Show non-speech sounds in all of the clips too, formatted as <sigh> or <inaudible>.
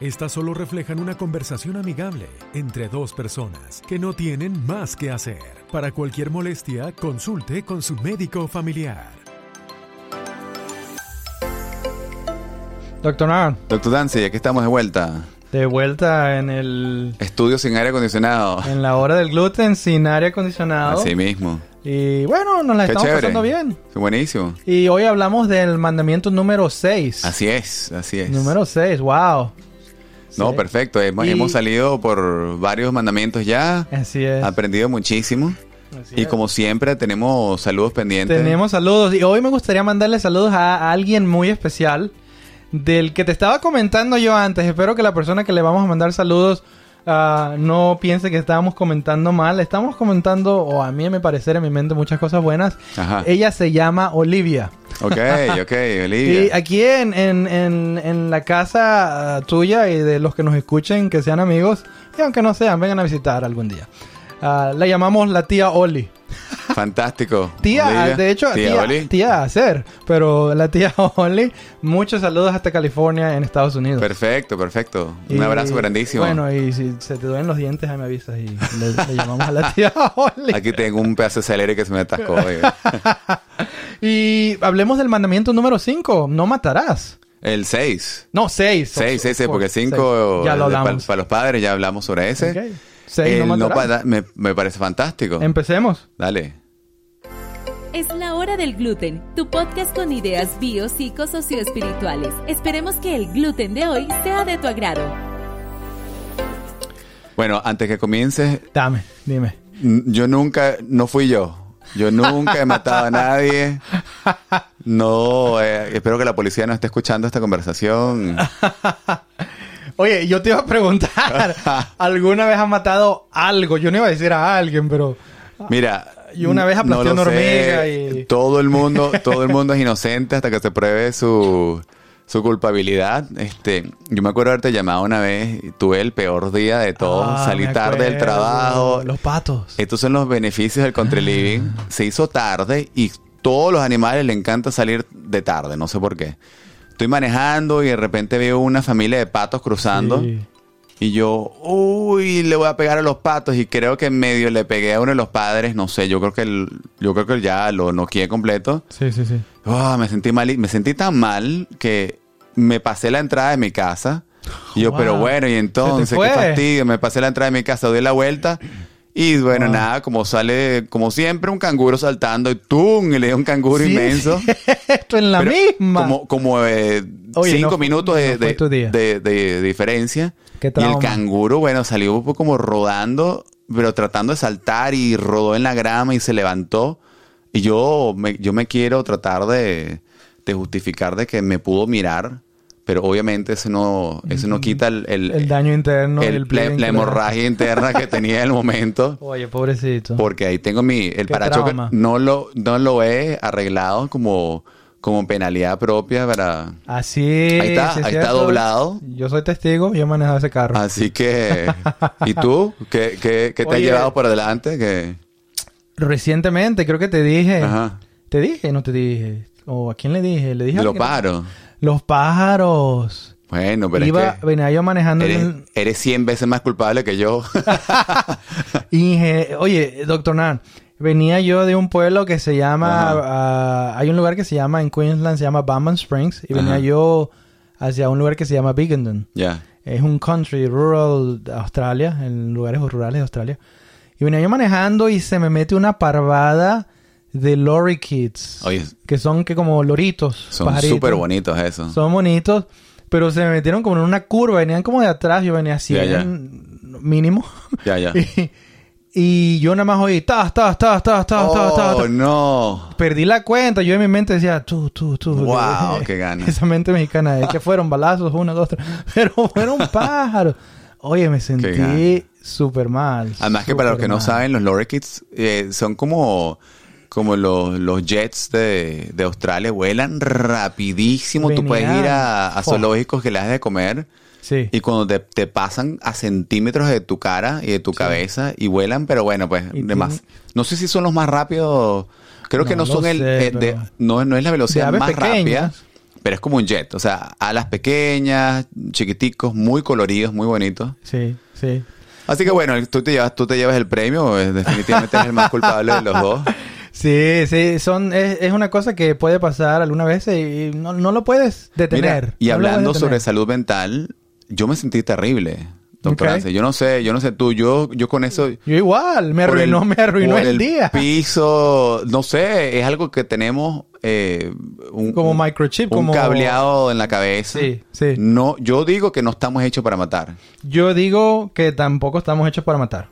Estas solo reflejan una conversación amigable entre dos personas que no tienen más que hacer. Para cualquier molestia, consulte con su médico familiar. Doctor Nard, Doctor Dancy, aquí estamos de vuelta. de vuelta en el Estudio sin aire acondicionado. en la hora del gluten sin aire acondicionado. Así mismo. Y bueno, nos la Qué estamos chévere. pasando bien. Qué buenísimo. Y hoy hablamos del mandamiento número 6. Así es, así es. Número 6, wow. No, Sí. perfecto. Hemos, Y- hemos salido por varios mandamientos ya. Así es. Aprendido muchísimo. Así Y es. como siempre, tenemos saludos pendientes. Tenemos saludos y hoy me gustaría mandarle saludos a alguien muy especial del que te estaba comentando yo antes. Espero que la persona que le vamos a mandar saludos ah, no piense que estábamos comentando mal. Estamos comentando, o a mí me parecer en mi mente, muchas cosas buenas. Ajá. Ella se llama Olivia. Ok, <laughs> ok, Y Olivia. aquí en, en, en, en la casa ah, tuya y de los que nos escuchen, que sean amigos, y aunque no sean, vengan a visitar algún día. Ah, la llamamos la tía Oli. Fantástico. Tía, de hecho, tía, tía, Oli. tía hacer, pero la tía <laughs> Oli, muchos saludos hasta California en Estados Unidos. Perfecto, perfecto. Un Y, abrazo grandísimo. Bueno, y si se te duelen los dientes, ahí me avisas y le, le llamamos a la tía <laughs> Oli. Aquí tengo un pedazo de celery que se me atascó. <laughs> Y hablemos del mandamiento número 5, no matarás. El 6. No, 6. 6, 6, porque 5 Ya lo para, los padres ya hablamos sobre ese. Ok. Seis, El no no matarás. pa- me, me parece fantástico. Empecemos. Dale. Es la hora del gluten, tu podcast con ideas bio, psico, socioespirituales. Esperemos que el gluten de hoy sea de tu agrado. Bueno, antes que comiences, Dame, dime. yo nunca, no fui yo. Yo nunca he matado a nadie. <laughs> No, eh, espero que la policía no esté escuchando esta conversación. <laughs> Oye, yo te iba a preguntar, <laughs> ¿alguna vez has matado algo? Yo no iba a decir a alguien, pero... Mira. Y una vez aplasté no una sé. hormiga y- Todo el mundo, todo el mundo es inocente hasta que se pruebe su, su culpabilidad. Este, yo me acuerdo haberte llamado una vez, y tuve el peor día de todo. Ah, Salí tarde del trabajo. Los patos. Estos son los beneficios del country living. Se hizo tarde y todos los animales le encanta salir de tarde, no sé por qué. Estoy manejando y de repente veo una familia de patos cruzando Sí. y yo, uy, le voy a pegar a los patos y creo que en medio le pegué a uno de los padres, no sé, yo creo que el- yo creo que ya lo noqueé completo. Sí, sí, sí. Ah, me sentí mal, me sentí tan mal que me pasé la entrada de mi casa. Y yo, Wow. pero bueno, y entonces, qué fastidio, me pasé la entrada de mi casa, doy la vuelta. Y bueno, Wow. nada, como sale, como siempre, un canguro saltando y ¡tum! Y le dio un canguro Sí, inmenso. <laughs> Esto en la Pero misma. Como, como eh, Oye, cinco no- minutos no de, de- diferencia. Qué y el canguro, bueno, salió un poco como rodando, pero tratando de saltar y rodó en la grama y se levantó. Y yo me, yo me quiero tratar de, de justificar de que me pudo mirar, pero obviamente eso no, eso no quita el, el- el daño interno. el- el la, la hemorragia interna que tenía en el momento. <laughs> Oye, pobrecito. Porque ahí tengo mi... El Qué parachoque no lo, no lo he arreglado como, como penalidad propia para... Así. Ahí está, es ahí está doblado. Yo soy testigo, yo he manejado ese carro. Así que... <laughs> ¿Y tú? ¿Qué, qué, qué te Oye. has llevado por adelante? Que... Recientemente, creo que te dije. Ajá. ¿Te dije? No te dije. ¿O a quién le dije? Le dije a Lo paro. Los pájaros. Bueno, pero Iba, es que... venía yo manejando Eres, el- eres 100 veces más culpable que yo. <laughs> Y oye, doctor Nan, venía yo de un pueblo que se llama, ah, hay un lugar que se llama, en Queensland se llama Bowman Springs, y venía Ajá. yo hacia un lugar que se llama Biggendon. ya. Es un country rural de Australia, en lugares rurales de Australia. Y venía yo manejando y se me mete una parvada de lorry kids. Oye. Que son que como loritos. Son súper bonitos eso. Son bonitos. Pero se me metieron como en una curva. Venían como de atrás. Yo venía así. Ya, ya. en- Mínimo. Ya, ya. <laughs> y, y yo nada más oí. Ta, ta, ta, ta, ta, ta, ta, Oh, ta. no. Perdí la cuenta. Yo en mi mente decía, tú, tú, tú. Wow, <laughs> qué ganas. Esa mente mexicana. Es que fueron balazos, uno, dos, tres. <laughs> Pero fueron pájaros. Oye, me sentí súper mal. Además que para los que no saben, los lorikeets eh, son como como los, los jets de, de Australia vuelan rapidísimo. Tú puedes ir a, a zoológicos que le das de comer Sí. y cuando te, te pasan a centímetros de tu cara y de tu cabeza y vuelan, pero bueno, pues Y de más. tienen- No sé si son los más rápidos. Creo que No son el. eh, de- no, no es la velocidad más rápida, pequeñas. pero es como un jet. O sea, alas pequeñas, chiquiticos, muy coloridos, muy bonitos. Sí, sí. Así que bueno, tú te llevas, tú te llevas el premio, eh, definitivamente eres el más culpable de los dos. <laughs> Sí, sí, son, es, es una cosa que puede pasar alguna vez y no, no lo puedes detener. Mira, y No hablando sobre salud mental, yo me sentí terrible, doctor. Yo no sé, yo no sé tú, yo, yo con eso... Yo igual, me arruinó, el- me arruinó por el, día. piso, no sé, es algo que tenemos eh, un, Como un- microchip, un como- cableado en la cabeza. Sí, sí. No, yo digo que no estamos hechos para matar. Yo digo que tampoco estamos hechos para matar.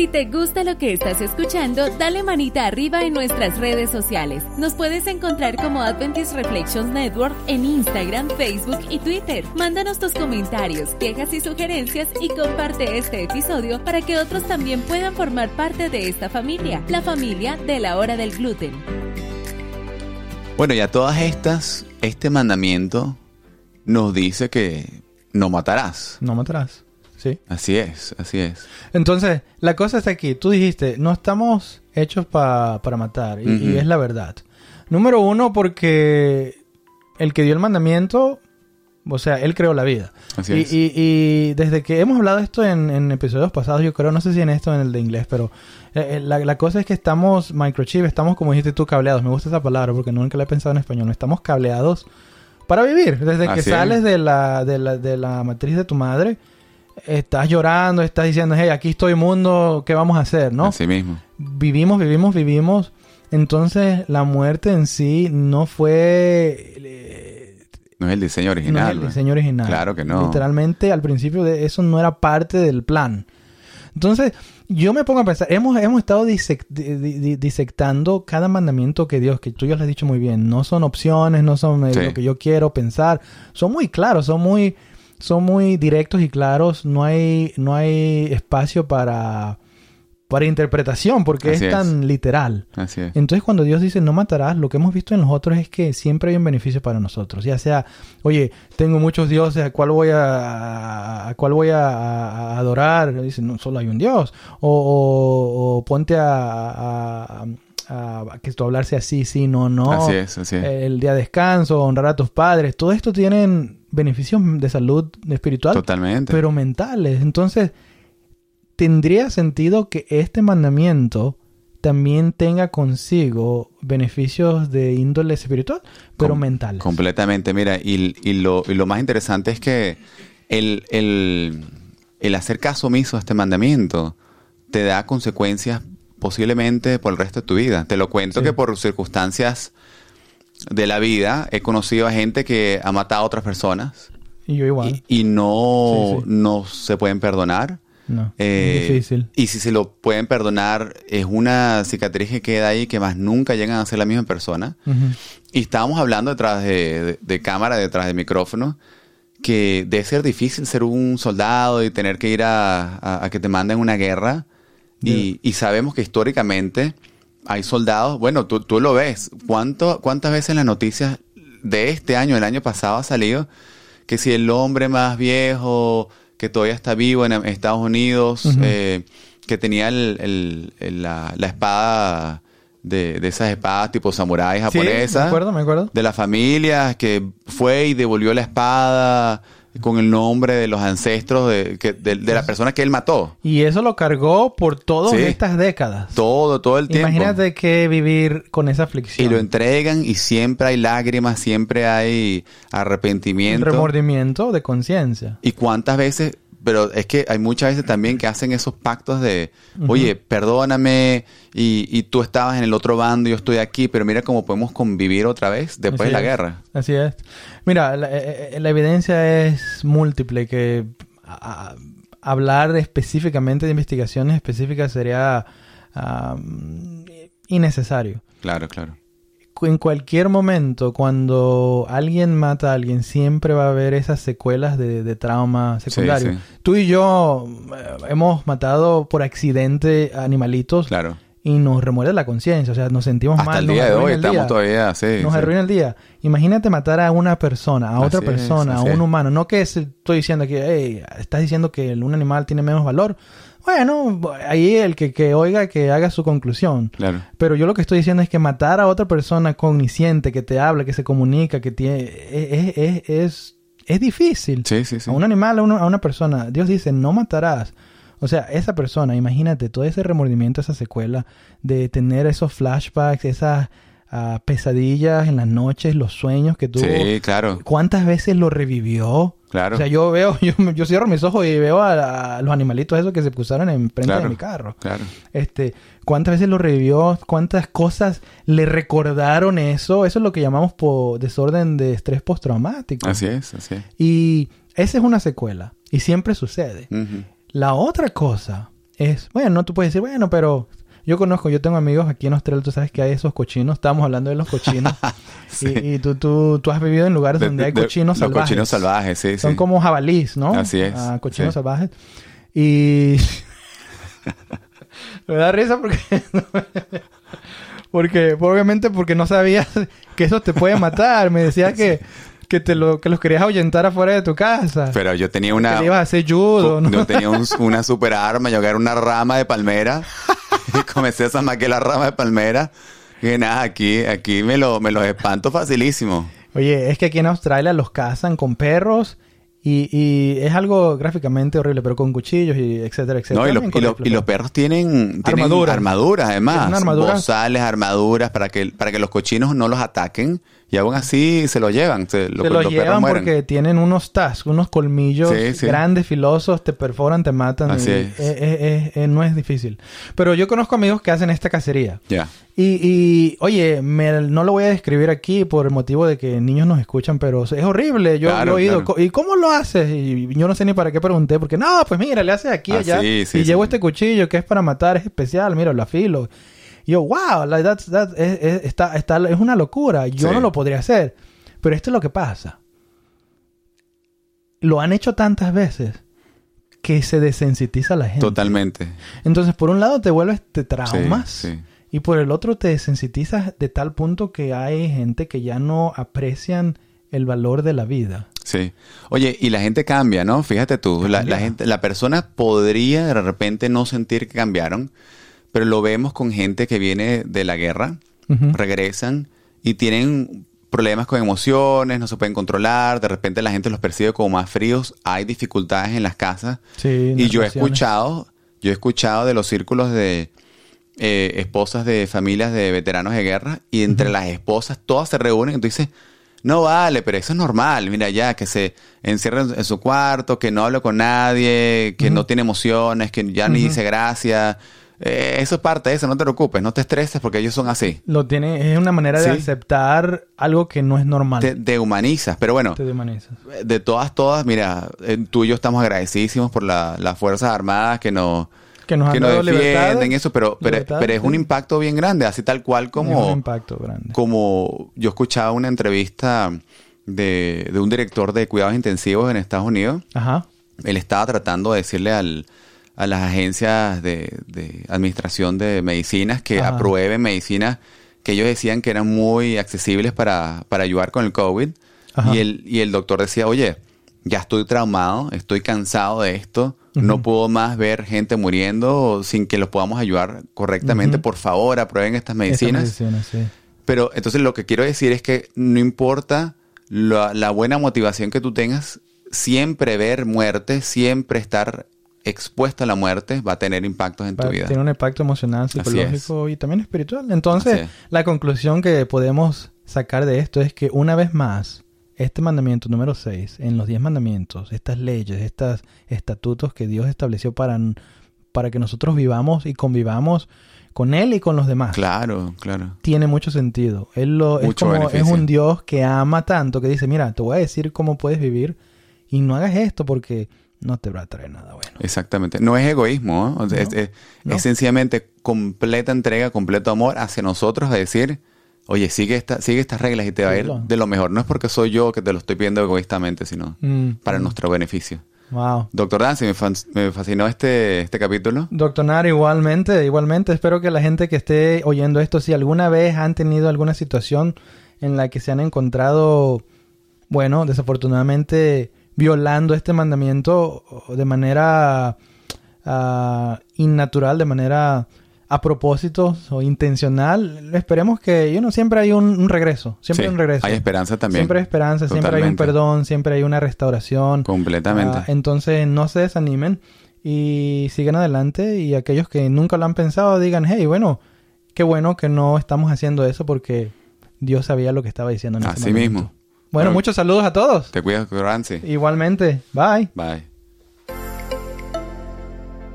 Si te gusta lo que estás escuchando, dale manita arriba en nuestras redes sociales. Nos puedes encontrar como Adventist Reflections Network en Instagram, Facebook y Twitter. Mándanos tus comentarios, quejas y sugerencias y comparte este episodio para que otros también puedan formar parte de esta familia, la familia de la hora del gluten. Bueno, y a todas estas, este mandamiento nos dice que no matarás. No matarás. Sí. Así es, así es. Entonces, la cosa está aquí. Tú dijiste, no estamos hechos pa- para matar. Y, y es la verdad. Número uno, porque el que dio el mandamiento, o sea, él creó la vida. Así y, es. y- y desde que hemos hablado esto en, en episodios pasados, yo creo, no sé si en esto o en el de inglés, pero eh, eh, la, la cosa es que estamos microchip, estamos, como dijiste tú, cableados. Me gusta esa palabra porque nunca la he pensado en español. Estamos cableados para vivir. Desde que Así sales de la, de, la, de la matriz de tu madre, estás llorando, estás diciendo, hey, aquí estoy mundo, ¿qué vamos a hacer? ¿no? Así mismo. Vivimos, vivimos, vivimos. Entonces, la muerte en sí no fue... eh, No es el diseño no original. es el diseño original. Claro que no. Literalmente, al principio de eso no era parte del plan. Entonces, yo me pongo a pensar, hemos, hemos estado disec- di- di- di- disectando cada mandamiento que Dios, que tú ya lo has dicho muy bien, no son opciones, no son eh, Sí. lo que yo quiero pensar, son muy claros, son muy, son muy directos y claros, no hay, no hay espacio para, para interpretación, porque Así es es. tan literal. Así es. Entonces, cuando Dios dice no matarás, lo que hemos visto en los otros es que siempre hay un beneficio para nosotros. Ya sea, oye, tengo muchos dioses, ¿a cuál voy a, a cuál voy a, a adorar? Dice, no, solo hay un Dios. O, o- o ponte a, a- a- que tu hablarse así, sí, no, no. Así es, así es. El día de descanso, honrar a tus padres. Todo esto tienen beneficios de salud espiritual, Totalmente. pero mentales. Entonces, tendría sentido que este mandamiento también tenga consigo beneficios de índole espiritual, pero Com- mentales. Completamente, mira, y, y lo, y lo más interesante es que el, el, el hacer caso omiso a este mandamiento te da consecuencias posiblemente por el resto de tu vida. Te lo cuento Sí. que por circunstancias de la vida he conocido a gente que ha matado a otras personas Y yo igual. y, y no, Sí, sí. no se pueden perdonar. no, Eh, es difícil. Y si se lo pueden perdonar, es una cicatriz que queda ahí que más nunca llegan a ser la misma persona. Y estábamos hablando detrás de, de- de cámara, detrás de micrófono, que debe ser difícil ser un soldado y tener que ir a, a- a que te manden una guerra. Y, y sabemos que históricamente hay soldados, bueno, tú, tú lo ves, ¿Cuánto, ¿cuántas veces en las noticias de este año, el año pasado ha salido que si el hombre más viejo que todavía está vivo en Estados Unidos, eh, que tenía el- el- el- la, la espada de, de esas espadas tipo samurái Sí, japonesa, me acuerdo, me acuerdo. de la familia que fue y devolvió la espada con el nombre de los ancestros de, que- de- de la persona que él mató. Y eso lo cargó por todas Sí. estas décadas. Todo, todo el tiempo. Imagínate que vivir con esa Y aflicción. lo entregan y siempre hay lágrimas, siempre hay Un arrepentimiento. remordimiento de conciencia. Y cuántas veces, pero es que hay muchas veces también que hacen esos pactos de, oye, perdóname y, y tú estabas en el otro bando y yo estoy aquí, pero mira cómo podemos convivir otra vez después Así de la es. guerra. Así es. Mira, la, eh, eh, la evidencia es múltiple, que a- a- hablar específicamente de investigaciones específicas sería ah, innecesario. Claro, claro. En cualquier momento, cuando alguien mata a alguien, siempre va a haber esas secuelas de, de trauma secundario. sí. Tú y yo eh, hemos matado por accidente animalitos Claro. y nos remuerde la conciencia, o sea, nos sentimos Hasta mal. el nos día de hoy el estamos día. todavía, sí. nos sí. arruina el día. Imagínate matar a una persona, a otra Así es, persona, a un humano. No que estoy diciendo que, hey, estás diciendo que el- un animal tiene menos valor. Bueno, ahí el que, que oiga que haga su conclusión. Claro. Pero yo lo que estoy diciendo es que matar a otra persona cognisciente, que te habla, que se comunica, que tiene... Es, es, es, es difícil. Sí, sí, sí. A un animal, a una, a una persona. Dios dice, no matarás. O sea, esa persona, imagínate todo ese remordimiento, esa secuela de tener esos flashbacks, esas ah, pesadillas en las noches, los sueños que tuvo. Sí, claro, ¿Cuántas veces lo revivió? Claro. O sea, yo veo, <laughs> yo, yo cierro mis ojos y veo a, a los animalitos esos que se pusieron en frente Claro. de mi carro. Claro. Este, ¿cuántas veces lo revivió? ¿Cuántas cosas le recordaron eso? Eso es lo que llamamos desorden de estrés postraumático. Así es, así es. Y esa es una secuela. Y siempre sucede. La otra cosa es, bueno, tú puedes decir, bueno, pero yo conozco, yo tengo amigos aquí en Australia, tú sabes que hay esos cochinos, estábamos hablando de los <laughs> cochinos. Sí. Y, y tú, tú, tú has vivido en lugares De- donde hay de- cochinos los salvajes. cochinos salvajes, sí, Son sí. como jabalís, ¿no? Así es, Ah, cochinos sí. salvajes. Y <laughs> me da risa porque <laughs> porque obviamente porque no sabías que eso te puede matar. Me decías que que te lo que los querías ahuyentar afuera de tu casa. Pero yo tenía que una... le ibas a hacer judo, ¿no? Yo tenía un- una super arma, yo agarré una rama de palmera y <laughs> comencé a zamaquear la rama de palmera. Y nada, aquí, aquí me lo, me los espanto facilísimo. Oye, es que aquí en Australia los cazan con perros y, y es algo gráficamente horrible, pero con cuchillos y etcétera, etcétera. No, y, lo- También y con lo- y explosivos. los perros tienen, tienen Armaduras. armaduras, además. Armaduras. Bozales, armaduras, para que, para que los cochinos no los ataquen. Y aún así se lo llevan. Se, lo- Se los perros llevan mueren. porque tienen unos tasks, unos colmillos Sí, sí. grandes, filosos, te perforan, te matan. Así es. eh, eh, eh, no es difícil. Pero yo conozco amigos que hacen esta cacería. Ya. Y, y, oye, me- no lo voy a describir aquí por el motivo de que niños nos escuchan, pero es horrible. Yo, Claro, yo he oído. claro. ¿Y cómo lo haces? Y yo no sé ni para qué pregunté, porque no, pues mira, le haces aquí Ah, allá. sí, sí, y llevo este cuchillo que es para matar, es especial, mira, lo afilo. Yo, wow, like, that's- that- es, es- está, está, es una locura. Yo Sí. no lo podría hacer. Pero esto es lo que pasa. Lo han hecho tantas veces que se desensitiza la gente. Totalmente. Entonces, por un lado te vuelves, te traumas. Sí, sí. Y por el otro te desensitizas de tal punto que hay gente que ya no aprecian el valor de la vida. Sí. Oye, y la gente cambia, ¿no? Fíjate tú, la gente, la persona podría de repente no sentir que cambiaron, pero lo vemos con gente que viene de la guerra, regresan y tienen problemas con emociones, no se pueden controlar, de repente la gente los percibe como más fríos, hay dificultades en las casas. Sí, Y yo he escuchado, yo he escuchado de los círculos de eh, esposas de familias de veteranos de guerra y entre las esposas todas se reúnen y tú dices, no vale, pero eso es normal, mira ya, que se encierren en su cuarto, que no hable con nadie, que no tiene emociones, que ya ni dice gracias. Eh, eso es parte de eso, no te preocupes, no te estreses porque ellos son así. Lo tiene, es una manera de aceptar algo que no es normal. Te, te humanizas, pero bueno, Te dehumanizas. de todas, todas, mira, eh, tú y yo estamos agradecidísimos por la- las Fuerzas Armadas que nos, Que nos que defienden eso, pero, pero, es sí. un impacto bien grande, así tal cual Es un como, impacto grande. como yo escuchaba una entrevista de, de un director de cuidados intensivos en Estados Unidos. Ajá. Él estaba tratando de decirle al, a las agencias de, de administración de medicinas que Ajá. aprueben medicinas que ellos decían que eran muy accesibles para, para ayudar con el COVID. Ajá. Y el, y el doctor decía, oye, ya estoy traumado, estoy cansado de esto, no puedo más ver gente muriendo sin que los podamos ayudar correctamente. Por favor, aprueben estas Estas medicinas. medicinas, sí. Pero entonces lo que quiero decir es que no importa la, la buena motivación que tú tengas, siempre ver muerte, siempre estar expuesto a la muerte va a tener impactos en tu vida. Tiene un impacto emocional, psicológico y también espiritual. Entonces, es. la conclusión que podemos sacar de esto es que una vez más, este mandamiento número 6, en los 10 mandamientos, estas leyes, estos estatutos que Dios estableció para, para que nosotros vivamos y convivamos con Él y con los demás, Claro, claro. tiene mucho sentido. Él lo, es como es un Dios que ama tanto que dice, mira, te voy a decir cómo puedes vivir y no hagas esto porque no te va a traer nada bueno. Exactamente. No es egoísmo, ¿no? O sea, No, es, es- no. es sencillamente completa entrega, completo amor hacia nosotros a decir, oye, sigue, esta, sigue estas reglas y te va a ir de lo mejor. No es porque soy yo que te lo estoy pidiendo egoístamente, sino Mm, para mm. nuestro beneficio. Wow. Doctor Dancy, me, me fascinó este, este capítulo. Doctor Naro, igualmente, igualmente. Espero que la gente que esté oyendo esto, si alguna vez han tenido alguna situación en la que se han encontrado, bueno, desafortunadamente violando este mandamiento de manera ah, innatural, de manera a propósito o intencional, esperemos que, you know, siempre hay un, un regreso, siempre Sí, hay un regreso. Hay esperanza también. Siempre hay esperanza, siempre hay un perdón, siempre hay una restauración. Completamente. Ah, entonces no se desanimen y sigan adelante y aquellos que nunca lo han pensado digan, hey, bueno, qué bueno que no estamos haciendo eso porque Dios sabía lo que estaba diciendo en ese Así momento. mismo. Bueno, muchos saludos a todos. Te cuidas, Dancy. Igualmente. Bye. Bye.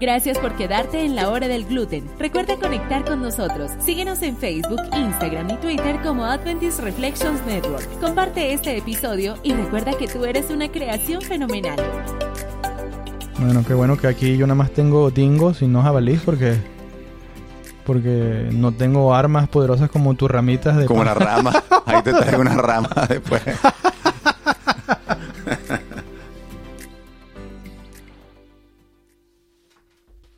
Gracias por quedarte en la hora del gluten. Recuerda conectar con nosotros. Síguenos en Facebook, Instagram y Twitter como Adventist Reflections Network. Comparte este episodio y recuerda que tú eres una creación fenomenal. Bueno, qué bueno que aquí yo nada más tengo dingos y no jabalís porque porque no tengo armas poderosas como tus ramitas de Como una rama. <laughs> Ahí te traigo una rama después.